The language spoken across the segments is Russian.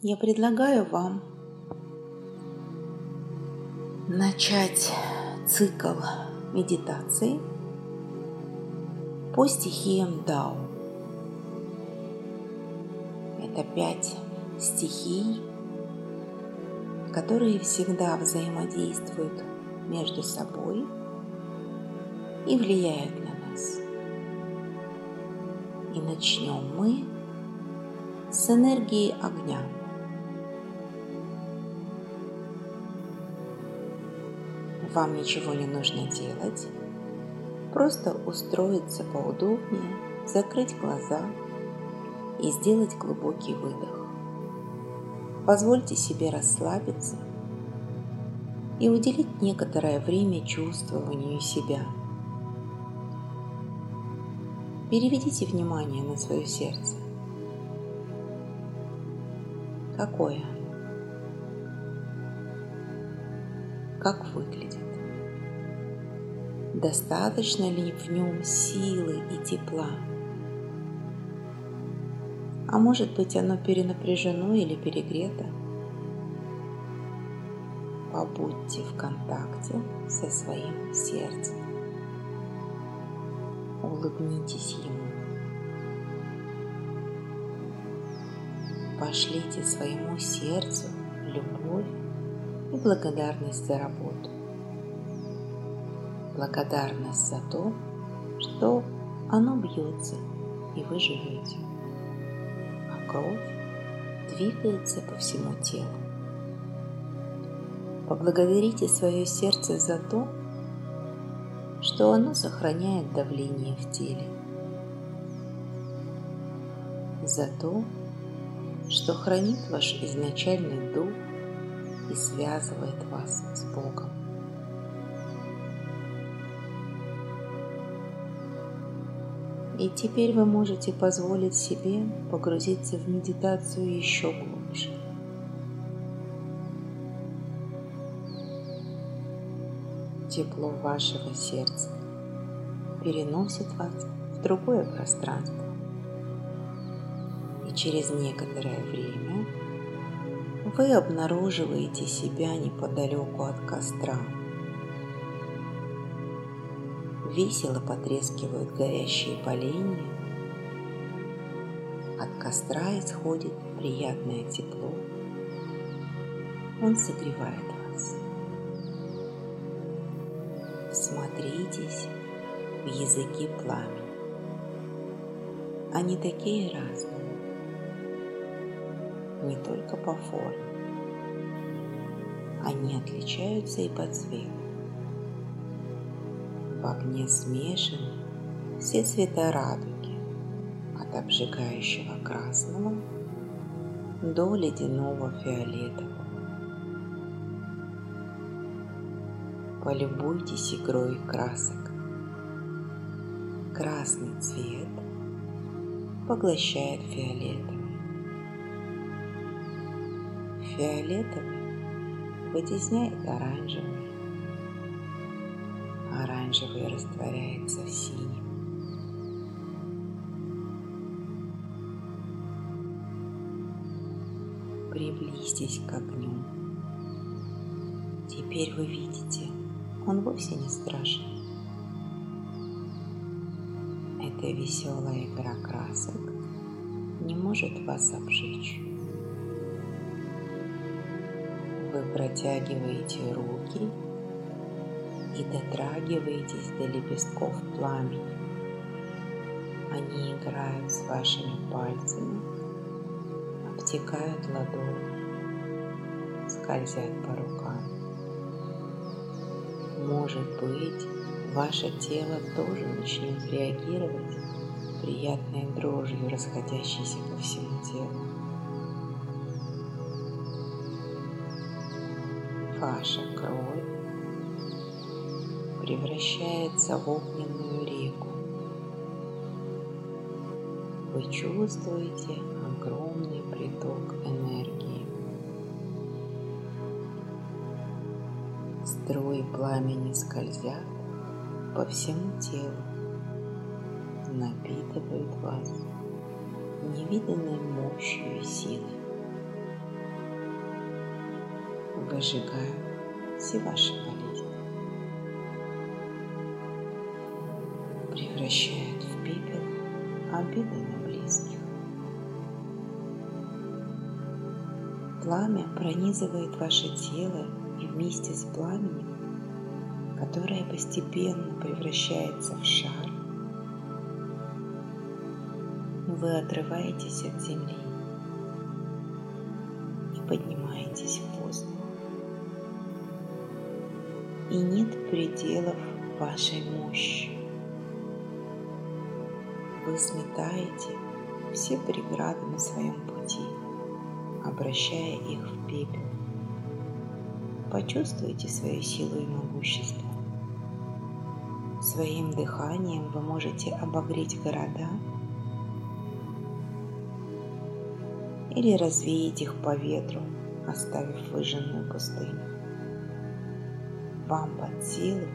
я предлагаю вам начать цикл медитации по стихиям Дао. Это пять стихий, которые всегда взаимодействуют между собой и влияют на нас. И начнем мы с энергии огня. Вам ничего не нужно делать, просто устроиться поудобнее, закрыть глаза и сделать глубокий выдох. Позвольте себе расслабиться и уделить некоторое время чувствованию себя. Переведите внимание на свое сердце. Какое Как выглядит? Достаточно ли в нем силы и тепла? А может быть оно перенапряжено или перегрето? Побудьте в контакте со своим сердцем. Улыбнитесь ему. Пошлите своему сердцу любовь и благодарность за работу. Благодарность за то, что оно бьется и вы живете кровь двигается по всему телу. Поблагодарите свое сердце за то, что оно сохраняет давление в теле, за то, что хранит ваш изначальный дух и связывает вас с Богом. И теперь вы можете позволить себе погрузиться в медитацию еще глубже. Тепло вашего сердца переносит вас в другое пространство. И через некоторое время вы обнаруживаете себя неподалеку от костра – Весело потрескивают горящие поленья. От костра исходит приятное тепло. Он согревает вас. Смотритесь в языки пламени. Они такие разные, не только по форме. Они отличаются и по цвету огне смешаны все цвета радуги, от обжигающего красного до ледяного фиолетового. Полюбуйтесь игрой красок. Красный цвет поглощает фиолетовый. Фиолетовый вытесняет оранжевый оранжевый растворяется в синем. Приблизьтесь к огню. Теперь вы видите, он вовсе не страшен. Эта веселая игра красок не может вас обжечь. Вы протягиваете руки и дотрагиваетесь до лепестков пламени. Они играют с вашими пальцами, обтекают ладони, скользят по рукам. Может быть, ваше тело тоже начнет реагировать приятной дрожью, расходящейся по всему телу. Ваша кровь превращается в огненную реку. Вы чувствуете огромный приток энергии. Струи пламени скользят по всему телу, напитывают вас невиданной мощью и силой. выжигают все ваши болезни, обиды на близких. Пламя пронизывает ваше тело и вместе с пламенем, которое постепенно превращается в шар, вы отрываетесь от земли и поднимаетесь в воздух. И нет пределов вашей мощи. Вы сметаете все преграды на своем пути, обращая их в пепел. Почувствуйте свою силу и могущество. Своим дыханием вы можете обогреть города или развеять их по ветру, оставив выжженную пустыню. Вам под силу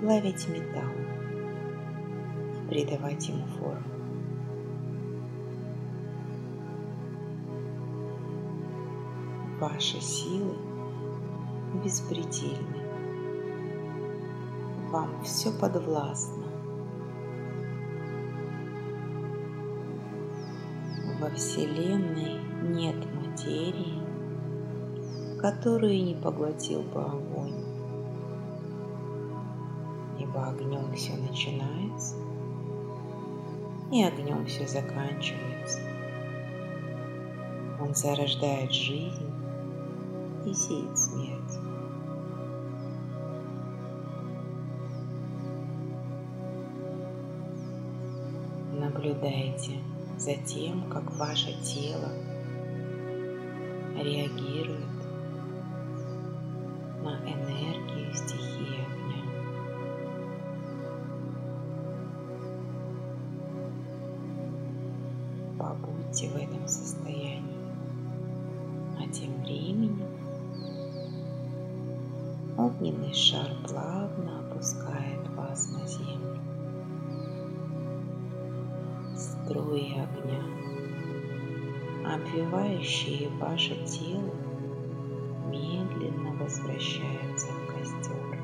плавить металл придавать ему форму. Ваши силы беспредельны. Вам все подвластно. Во Вселенной нет материи, которую не поглотил бы огонь. Ибо огнем все начинается, и огнем все заканчивается. Он зарождает жизнь и сеет смерть. Наблюдайте за тем, как ваше тело реагирует на энергию стихии Побудьте в этом состоянии, а тем временем огненный шар плавно опускает вас на землю струи огня, обвивающие ваше тело, медленно возвращаются в костер.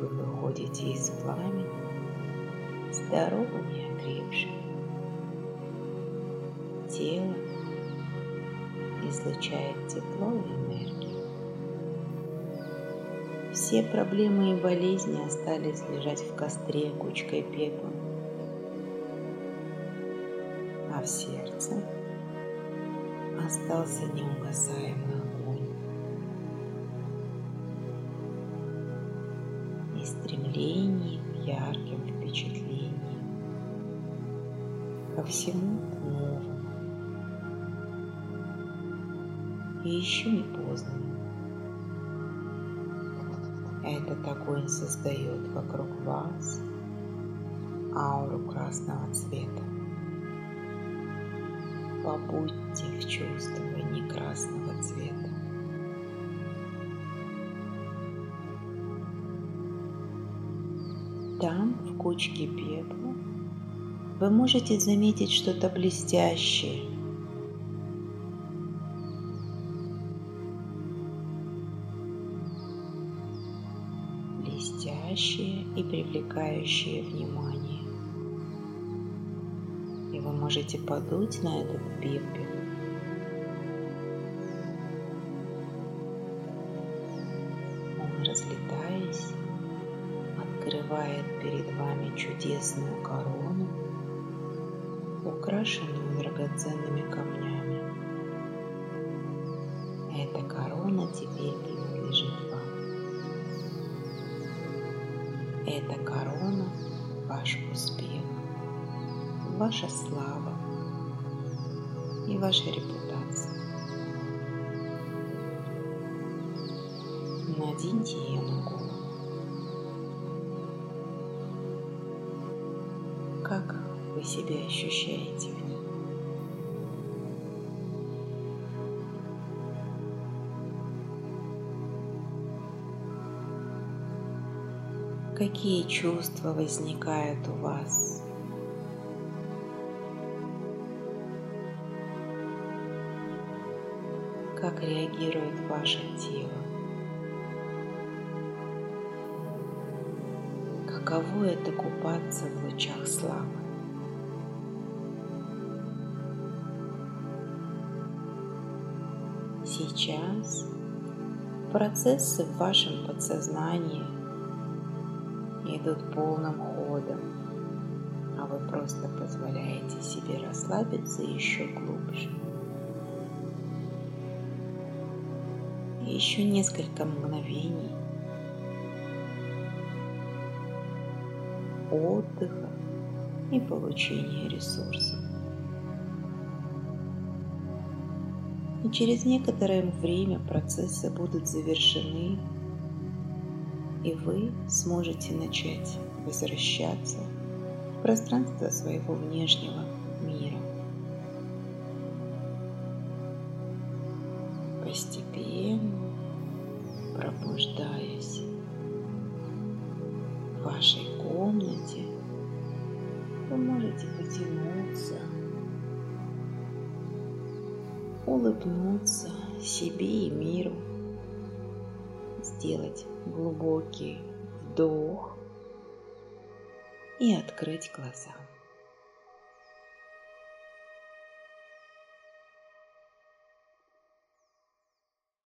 Вы выходите из пламени здоровым и окрепшим. Тело излучает тепло и энергию. Все проблемы и болезни остались лежать в костре кучкой пепла а в сердце остался неугасаемый поздно. Этот огонь создает вокруг вас ауру красного цвета побудьте в чувствовании красного цвета. Там, в кучке пепла, вы можете заметить что-то блестящее. И привлекающее внимание вы можете подуть на этот пепел. Он, разлетаясь, открывает перед вами чудесную корону, украшенную драгоценными камнями. Эта корона теперь Эта корона – ваш успех ваша слава и ваша репутация. Наденьте ее на голову. Как вы себя ощущаете в ней? Какие чувства возникают у вас? как реагирует ваше тело. Каково это купаться в лучах славы? Сейчас процессы в вашем подсознании идут полным ходом, а вы просто позволяете себе расслабиться еще глубже. еще несколько мгновений отдыха и получения ресурсов. И через некоторое время процессы будут завершены, и вы сможете начать возвращаться в пространство своего внешнего мира. Постепенно пробуждаясь в вашей комнате, вы можете потянуться, улыбнуться себе и миру, сделать глубокий вдох и открыть глаза.